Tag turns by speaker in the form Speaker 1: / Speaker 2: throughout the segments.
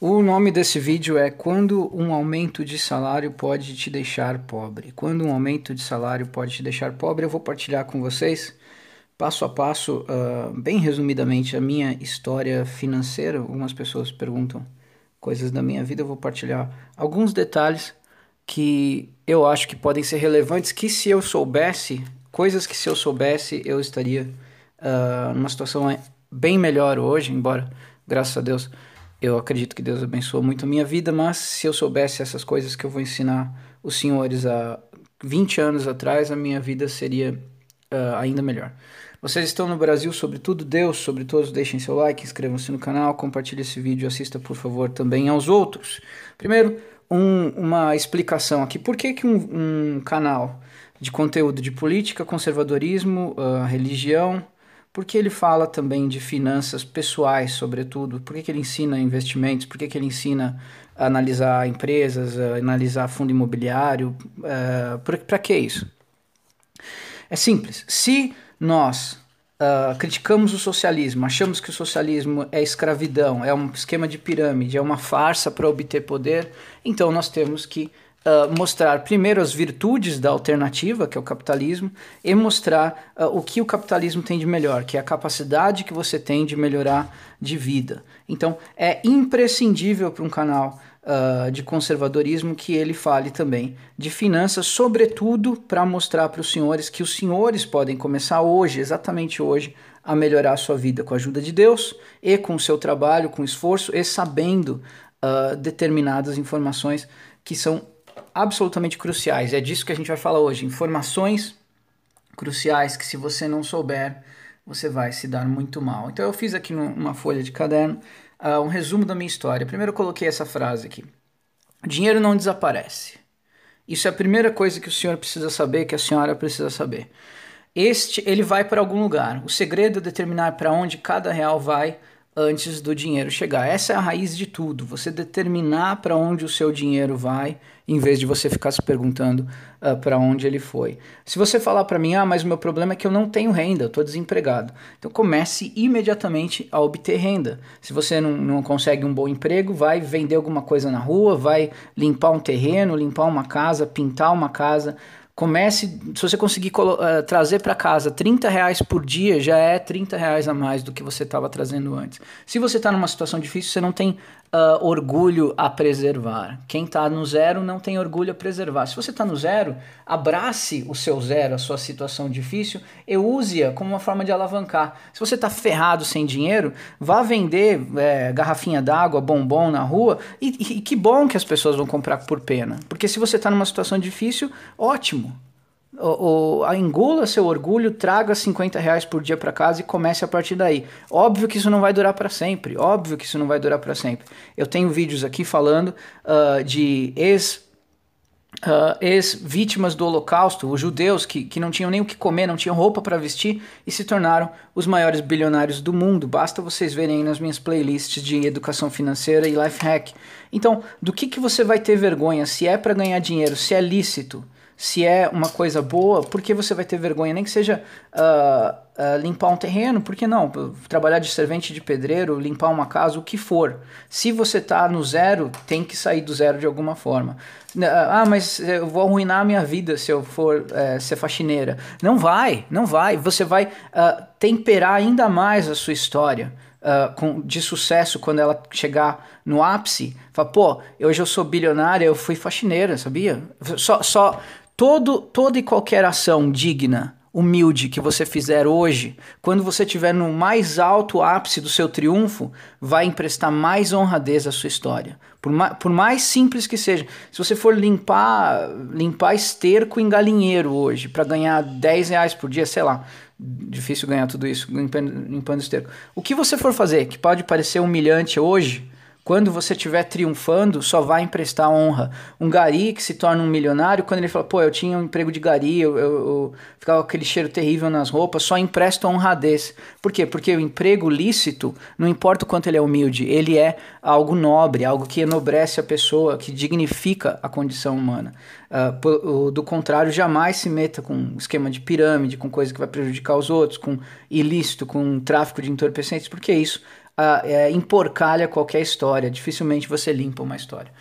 Speaker 1: O nome desse vídeo é Quando um aumento de salário pode te deixar pobre. Quando um aumento de salário pode te deixar pobre, eu vou partilhar com vocês, passo a passo, uh, bem resumidamente, a minha história financeira. Algumas pessoas perguntam coisas da minha vida, eu vou partilhar alguns detalhes que eu acho que podem ser relevantes, que se eu soubesse, coisas que se eu soubesse, eu estaria uh, numa situação bem melhor hoje, embora, graças a Deus, eu acredito que Deus abençoou muito a minha vida, mas se eu soubesse essas coisas que eu vou ensinar os senhores há 20 anos atrás, a minha vida seria uh, ainda melhor. Vocês estão no Brasil, sobretudo Deus, sobre todos, deixem seu like, inscrevam-se no canal, compartilhe esse vídeo, assista por favor também aos outros. Primeiro, um, uma explicação aqui. Por que, que um, um canal de conteúdo de política, conservadorismo, uh, religião, porque ele fala também de finanças pessoais, sobretudo. Por que, que ele ensina investimentos? Por que, que ele ensina a analisar empresas, a analisar fundo imobiliário? Uh, Para que isso? É simples. Se nós uh, criticamos o socialismo, achamos que o socialismo é escravidão, é um esquema de pirâmide, é uma farsa para obter poder, então nós temos que uh, mostrar primeiro as virtudes da alternativa, que é o capitalismo, e mostrar uh, o que o capitalismo tem de melhor, que é a capacidade que você tem de melhorar de vida. Então, é imprescindível para um canal uh, de conservadorismo que ele fale também de finanças, sobretudo para mostrar para os senhores que os senhores podem começar hoje, exatamente hoje, a melhorar a sua vida com a ajuda de Deus e com o seu trabalho, com esforço e sabendo uh, determinadas informações que são absolutamente cruciais. É disso que a gente vai falar hoje. Informações cruciais que, se você não souber, você vai se dar muito mal. Então, eu fiz aqui numa folha de caderno uh, um resumo da minha história. Primeiro, eu coloquei essa frase aqui: Dinheiro não desaparece. Isso é a primeira coisa que o senhor precisa saber, que a senhora precisa saber. Este, ele vai para algum lugar. O segredo é determinar para onde cada real vai antes do dinheiro chegar. Essa é a raiz de tudo. Você determinar para onde o seu dinheiro vai, em vez de você ficar se perguntando uh, ah, para onde ele foi. Se você falar para mim, ah, mas o meu problema é que eu não tenho renda, eu estou desempregado. Então comece imediatamente a obter renda. Se você não, não consegue um bom emprego, vai vender alguma coisa na rua, vai limpar um terreno, limpar uma casa, pintar uma casa. Comece, se você conseguir uh, trazer para casa 30 reais por dia, já é 30 reais a mais do que você estava trazendo antes. Se você está numa situação difícil, você não tem uh, orgulho a preservar. Quem está no zero não tem orgulho a preservar. Se você está no zero, abrace o seu zero, a sua situação difícil, e use-a como uma forma de alavancar. Se você está ferrado sem dinheiro, vá vender é, garrafinha d'água, bombom na rua, e, e que bom que as pessoas vão comprar por pena. Porque se você está numa situação difícil, ótimo o, o, engula seu orgulho, traga 50 reais por dia para casa e comece a partir daí. Óbvio que isso não vai durar para sempre, óbvio que isso não vai durar para sempre. Eu tenho vídeos aqui falando uh, de ex Uh, ex-vítimas do Holocausto, os judeus que, que não tinham nem o que comer, não tinham roupa para vestir e se tornaram os maiores bilionários do mundo. Basta vocês verem aí nas minhas playlists de educação financeira e life hack. Então, do que, que você vai ter vergonha? Se é para ganhar dinheiro, se é lícito, se é uma coisa boa, por que você vai ter vergonha? Nem que seja uh, uh, limpar um terreno, por que não? Trabalhar de servente de pedreiro, limpar uma casa, o que for. Se você está no zero, tem que sair do zero de alguma forma. Ah, mas eu vou arruinar a minha vida se eu for uh, ser faxineira. Não vai, não vai. Você vai uh, temperar ainda mais a sua história. Uh, com, de sucesso quando ela chegar no ápice, fala, pô, hoje eu sou bilionária, eu fui faxineira, sabia? Só, só Todo, toda e qualquer ação digna, humilde que você fizer hoje, quando você estiver no mais alto ápice do seu triunfo, vai emprestar mais honradez à sua história. Por mais, por mais simples que seja. Se você for limpar, limpar esterco em galinheiro hoje, para ganhar 10 reais por dia, sei lá, difícil ganhar tudo isso limpando, limpando esterco. O que você for fazer, que pode parecer humilhante hoje, quando você estiver triunfando, só vai emprestar honra. Um gari que se torna um milionário, quando ele fala, pô, eu tinha um emprego de gari, eu, eu, eu ficava com aquele cheiro terrível nas roupas, só empresta honradez. Por quê? Porque o emprego lícito, não importa o quanto ele é humilde, ele é algo nobre, algo que enobrece a pessoa, que dignifica a condição humana. Uh, do contrário, jamais se meta com esquema de pirâmide, com coisa que vai prejudicar os outros, com ilícito, com tráfico de entorpecentes, porque isso uh, é, emporcalha qualquer história, dificilmente você limpa uma história.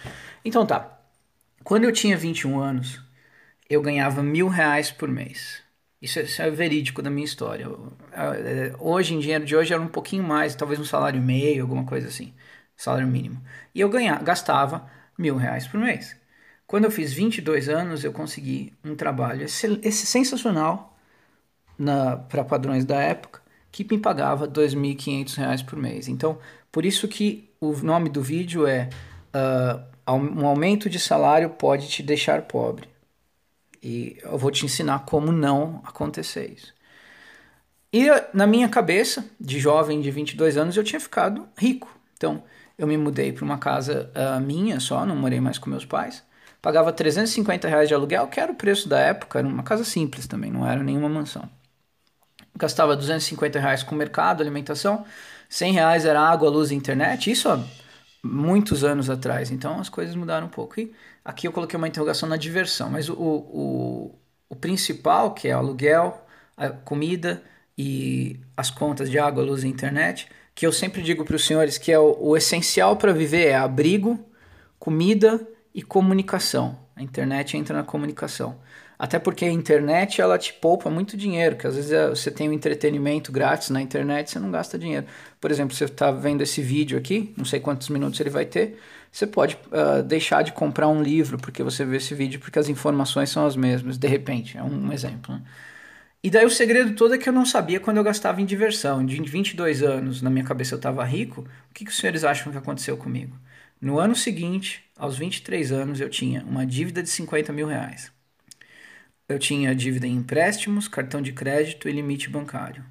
Speaker 1: Então tá, quando eu tinha 21 anos, eu ganhava mil reais por mês. Isso é, isso é verídico da minha história. É, hoje, em dinheiro de hoje, era um pouquinho mais, talvez um salário meio, alguma coisa assim, salário mínimo. E eu ganhava, gastava mil reais por mês. Quando eu fiz 22 anos, eu consegui um trabalho esse, esse sensacional para padrões da época, que me pagava R$ 2.500 por mês. Então, por isso que o nome do vídeo é uh, Um aumento de salário pode te deixar pobre. E eu vou te ensinar como não acontecer isso. E na minha cabeça, de jovem de 22 anos, eu tinha ficado rico. Então, eu me mudei para uma casa uh, minha só, não morei mais com meus pais. Pagava 350 reais de aluguel, que era o preço da época, era uma casa simples também, não era nenhuma mansão. Gastava 250 reais com mercado, alimentação, 100 reais era água, luz e internet, isso há muitos anos atrás, então as coisas mudaram um pouco. E aqui eu coloquei uma interrogação na diversão, mas o, o, o principal, que é aluguel, a comida e as contas de água, luz e internet, que eu sempre digo para os senhores que é o, o essencial para viver é abrigo, comida e comunicação. A internet entra na comunicação. Até porque a internet ela te poupa muito dinheiro, que às vezes é, você tem um entretenimento grátis na internet, você não gasta dinheiro. Por exemplo, você está vendo esse vídeo aqui, não sei quantos minutos ele vai ter, você pode uh, deixar de comprar um livro porque você vê esse vídeo, porque as informações são as mesmas, de repente, é um exemplo. Né? E daí o segredo todo é que eu não sabia quando eu gastava em diversão. De 22 anos, na minha cabeça eu estava rico, o que, que os senhores acham que aconteceu comigo? No ano seguinte, aos 23 anos, eu tinha uma dívida de 50 mil reais. Eu tinha dívida em empréstimos, cartão de crédito e limite bancário.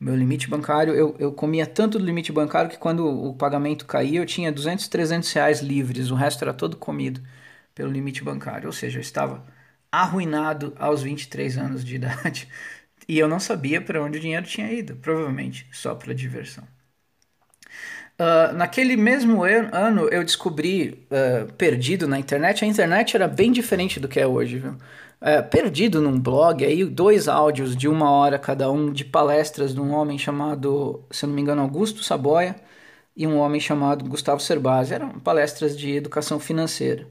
Speaker 1: Meu limite bancário, eu, eu comia tanto do limite bancário que quando o pagamento caía, eu tinha 200, 300 reais livres, o resto era todo comido pelo limite bancário. Ou seja, eu estava arruinado aos 23 anos de idade e eu não sabia para onde o dinheiro tinha ido, provavelmente só para diversão. Uh, naquele mesmo ano eu descobri, uh, perdido na internet, a internet era bem diferente do que é hoje, viu? Uh, perdido num blog, aí dois áudios de uma hora cada um de palestras de um homem chamado, se eu não me engano, Augusto Saboia e um homem chamado Gustavo Cerbasi. Eram palestras de educação financeira.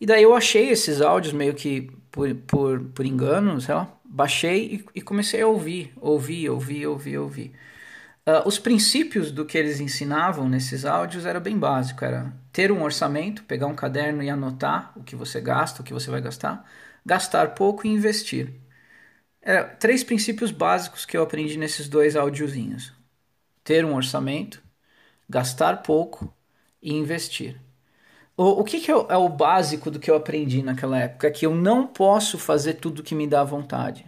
Speaker 1: E daí eu achei esses áudios meio que por, por, por engano, sei lá, baixei e, e comecei a ouvir, ouvir, ouvir, ouvir, ouvir. Uh, os princípios do que eles ensinavam nesses áudios era bem básico, era ter um orçamento, pegar um caderno e anotar o que você gasta, o que você vai gastar, gastar pouco e investir. Era três princípios básicos que eu aprendi nesses dois áudiozinhos. Ter um orçamento, gastar pouco e investir. O, o que, que é, o, é o básico do que eu aprendi naquela época? É que eu não posso fazer tudo que me dá vontade.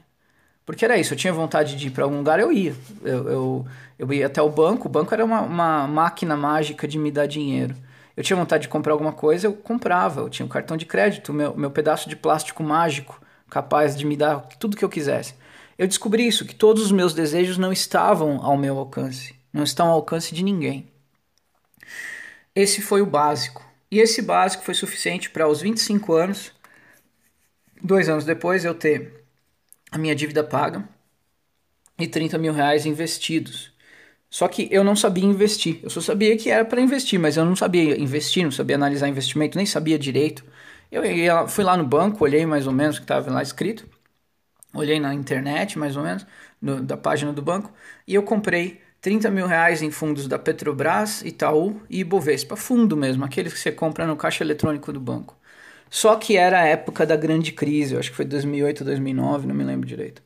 Speaker 1: Porque era isso, eu tinha vontade de ir para algum lugar, eu ia. Eu, eu, eu ia até o banco, o banco era uma, uma máquina mágica de me dar dinheiro. Eu tinha vontade de comprar alguma coisa, eu comprava. Eu tinha um cartão de crédito, meu, meu pedaço de plástico mágico, capaz de me dar tudo que eu quisesse. Eu descobri isso, que todos os meus desejos não estavam ao meu alcance, não estão ao alcance de ninguém. Esse foi o básico. E esse básico foi suficiente para, aos 25 anos, dois anos depois, eu ter a minha dívida paga e 30 mil reais investidos. Só que eu não sabia investir. Eu só sabia que era para investir, mas eu não sabia investir, não sabia analisar investimento, nem sabia direito. Eu ia, fui lá no banco, olhei mais ou menos o que estava lá escrito, olhei na internet mais ou menos, no, da página do banco, e eu comprei 30 mil reais em fundos da Petrobras, Itaú e Ibovespa, fundo mesmo, aqueles que você compra no caixa eletrônico do banco. Só que era a época da grande crise, eu acho que foi 2008, 2009, não me lembro direito.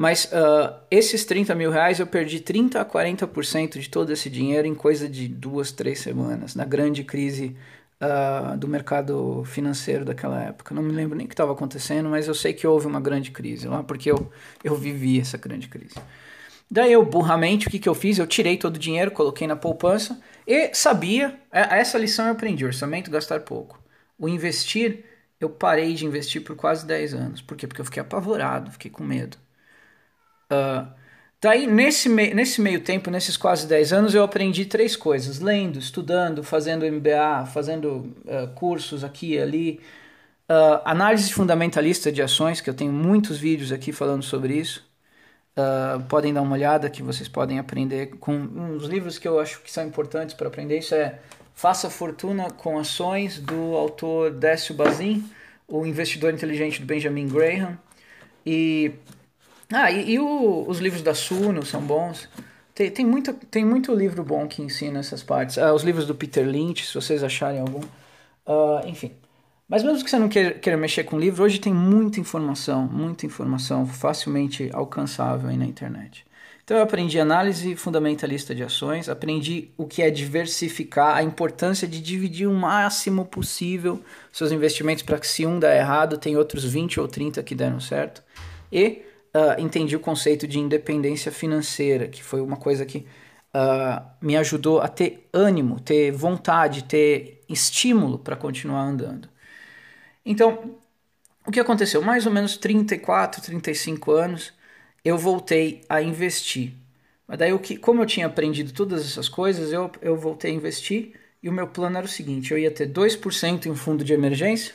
Speaker 1: Mas uh, esses 30 mil reais eu perdi 30 a 40% de todo esse dinheiro em coisa de duas, três semanas, na grande crise uh, do mercado financeiro daquela época. Não me lembro nem o que estava acontecendo, mas eu sei que houve uma grande crise lá, porque eu, eu vivi essa grande crise. Daí eu, burramente, o que, que eu fiz? Eu tirei todo o dinheiro, coloquei na poupança e sabia, é, essa lição eu aprendi, orçamento, gastar pouco. O investir, eu parei de investir por quase 10 anos. Por quê? Porque eu fiquei apavorado, fiquei com medo. Uh, daí, nesse, me nesse meio tempo, nesses quase 10 anos, eu aprendi três coisas: lendo, estudando, fazendo MBA, fazendo uh, cursos aqui e ali. Uh, análise fundamentalista de ações, que eu tenho muitos vídeos aqui falando sobre isso. uh, podem dar uma olhada que vocês podem aprender com uns livros que eu acho que são importantes para aprender. Isso é Faça Fortuna com Ações, do autor Décio Bazin, o investidor inteligente do Benjamin Graham. E, ah, e, e o, os livros da Suno são bons. Tem, tem, muito, tem muito livro bom que ensina essas partes. Ah, os livros do Peter Lynch, se vocês acharem algum. Uh, enfim. Mas mesmo que você não queira, queira mexer com livro, hoje tem muita informação, muita informação facilmente alcançável aí na internet. Então eu aprendi análise fundamentalista de ações, aprendi o que é diversificar, a importância de dividir o máximo possível seus investimentos para que se um der errado, tem outros 20 ou 30 que deram certo. E uh, entendi o conceito de independência financeira, que foi uma coisa que uh, me ajudou a ter ânimo, ter vontade, ter estímulo para continuar andando. Então, o que aconteceu? Mais ou menos 34, 35 anos, eu voltei a investir. Mas daí, que, como eu tinha aprendido todas essas coisas, eu, eu voltei a investir e o meu plano era o seguinte: eu ia ter 2% em fundo de emergência,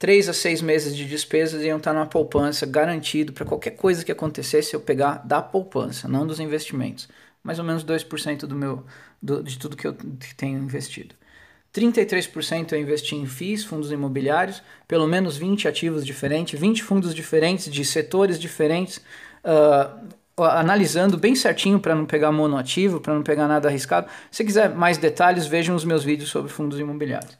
Speaker 1: 3 a 6 meses de despesas iam estar numa poupança garantido para qualquer coisa que acontecesse eu pegar da poupança, não dos investimentos. Mais ou menos 2% do meu, do, de tudo que eu tenho investido. 33% eu investi em FIIs, fundos imobiliários, pelo menos 20 ativos diferentes, 20 fundos diferentes, de setores diferentes, uh, analisando bem certinho para não pegar monoativo, para não pegar nada arriscado. Se quiser mais detalhes, vejam os meus vídeos sobre fundos imobiliários.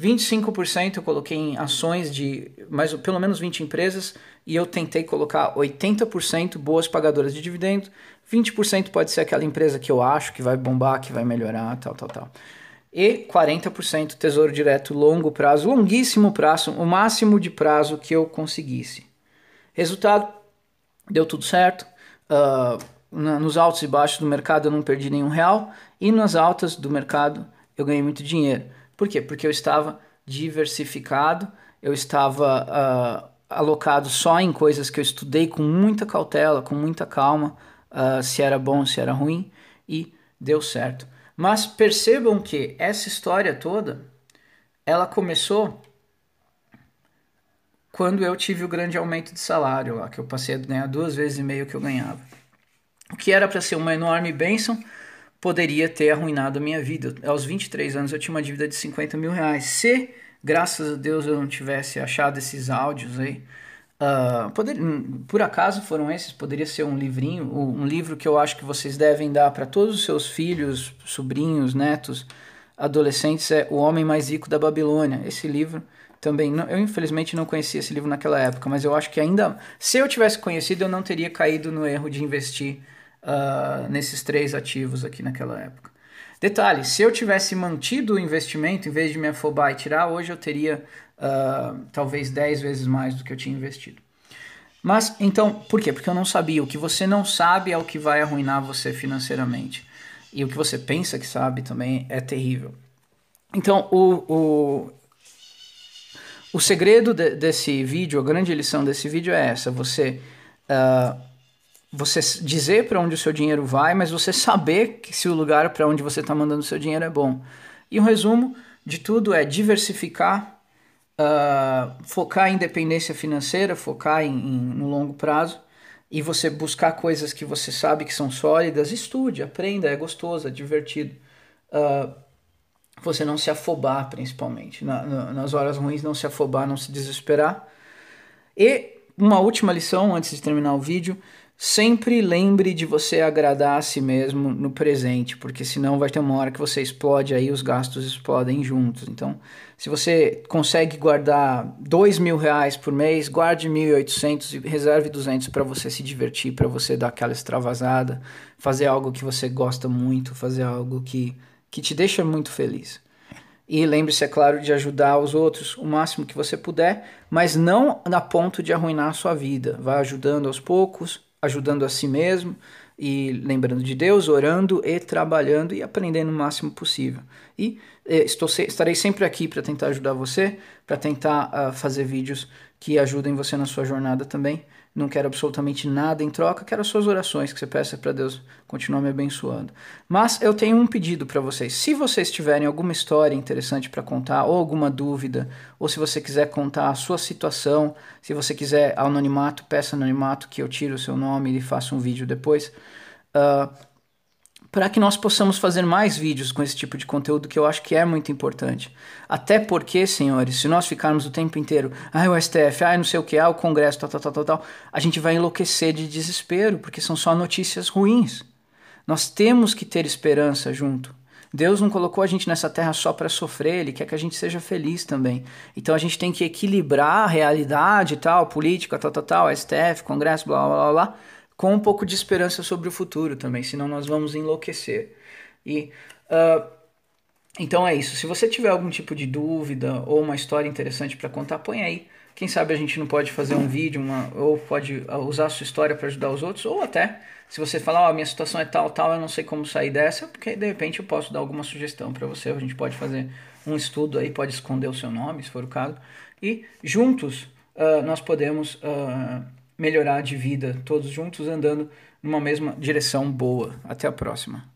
Speaker 1: 25% eu coloquei em ações de mais, pelo menos 20 empresas e eu tentei colocar 80% boas pagadoras de dividendos, 20% pode ser aquela empresa que eu acho que vai bombar, que vai melhorar, tal, tal, tal e 40% tesouro direto longo prazo, longuíssimo prazo, o máximo de prazo que eu conseguisse. Resultado, deu tudo certo. Uh, nos altos e baixos do mercado eu não perdi nenhum real e nas altas do mercado eu ganhei muito dinheiro. Por quê? Porque eu estava diversificado, eu estava uh, alocado só em coisas que eu estudei com muita cautela, com muita calma, uh, se era bom, se era ruim e deu certo. Mas percebam que essa história toda, ela começou quando eu tive o grande aumento de salário lá, que eu passei a ganhar duas vezes e meio que eu ganhava. O que era para ser uma enorme bênção, poderia ter arruinado a minha vida. Aos 23 anos eu tinha uma dívida de 50 mil reais. Se, graças a Deus, eu não tivesse achado esses áudios aí, Uh, poder, por acaso foram esses? Poderia ser um livrinho, um livro que eu acho que vocês devem dar para todos os seus filhos, sobrinhos, netos, adolescentes. É O Homem Mais Rico da Babilônia. Esse livro também, eu infelizmente não conhecia esse livro naquela época, mas eu acho que ainda, se eu tivesse conhecido, eu não teria caído no erro de investir uh, nesses três ativos aqui naquela época. Detalhe: se eu tivesse mantido o investimento em vez de me afobar e tirar, hoje eu teria uh, talvez 10 vezes mais do que eu tinha investido. Mas então, por quê? Porque eu não sabia. O que você não sabe é o que vai arruinar você financeiramente. E o que você pensa que sabe também é terrível. Então, o, o, o segredo de, desse vídeo, a grande lição desse vídeo é essa: você, uh, você dizer para onde o seu dinheiro vai, mas você saber se o lugar para onde você está mandando o seu dinheiro é bom. E um resumo de tudo é diversificar uh, focar em independência financeira, focar em, em, no longo prazo e você buscar coisas que você sabe que são sólidas, estude, aprenda, é gostoso, é divertido. Uh, você não se afobar, principalmente. Na, na, nas horas ruins, não se afobar, não se desesperar. E uma última lição antes de terminar o vídeo Sempre lembre de você agradar a si mesmo no presente, porque senão vai ter uma hora que você explode aí, os gastos explodem juntos. Então, se você consegue guardar dois mil reais por mês, guarde 1.800 e reserve 200 para você se divertir, para você dar aquela extravasada, fazer algo que você gosta muito, fazer algo que, que te deixa muito feliz. E lembre-se, é claro, de ajudar os outros o máximo que você puder, mas não na ponto de arruinar a sua vida. Vá ajudando aos poucos, ajudando a si mesmo e lembrando de Deus, orando e trabalhando e aprendendo o máximo possível. E eh, estou, estarei sempre aqui para tentar ajudar você, para tentar uh, fazer vídeos que ajudem você na sua jornada também. não quero absolutamente nada em troca, quero as suas orações, que você peça para Deus continuar me abençoando. Mas eu tenho um pedido para vocês. Se vocês tiverem alguma história interessante para contar, ou alguma dúvida, ou se você quiser contar a sua situação, se você quiser anonimato, peça anonimato que eu tiro o seu nome e faça um vídeo depois. Uh, para que nós possamos fazer mais vídeos com esse tipo de conteúdo que eu acho que é muito importante. Até porque, senhores, se nós ficarmos o tempo inteiro, ah, o STF, ah, não sei o que, ah, o Congresso, tal, tal, tal, tal, tal, a gente vai enlouquecer de desespero, porque são só notícias ruins. Nós temos que ter esperança junto. Deus não colocou a gente nessa terra só para sofrer, Ele quer que a gente seja feliz também. Então a gente tem que equilibrar a realidade tal, política, tal, tal, tal, STF, Congresso, blá, blá, blá, blá com um pouco de esperança sobre o futuro também, senão nós vamos enlouquecer. E uh, então é isso. Se você tiver algum tipo de dúvida ou uma história interessante para contar, põe aí. Quem sabe a gente não pode fazer um vídeo, uma, ou pode ah, usar a sua história para ajudar os outros, ou até se você falar, ó, oh, minha situação é tal, tal, eu não sei como sair dessa, porque de repente eu posso dar alguma sugestão para você. A gente pode fazer um estudo aí, pode esconder o seu nome, se for o caso, e juntos uh, nós podemos uh, melhorar de vida, todos juntos andando numa mesma direção boa. Até a próxima.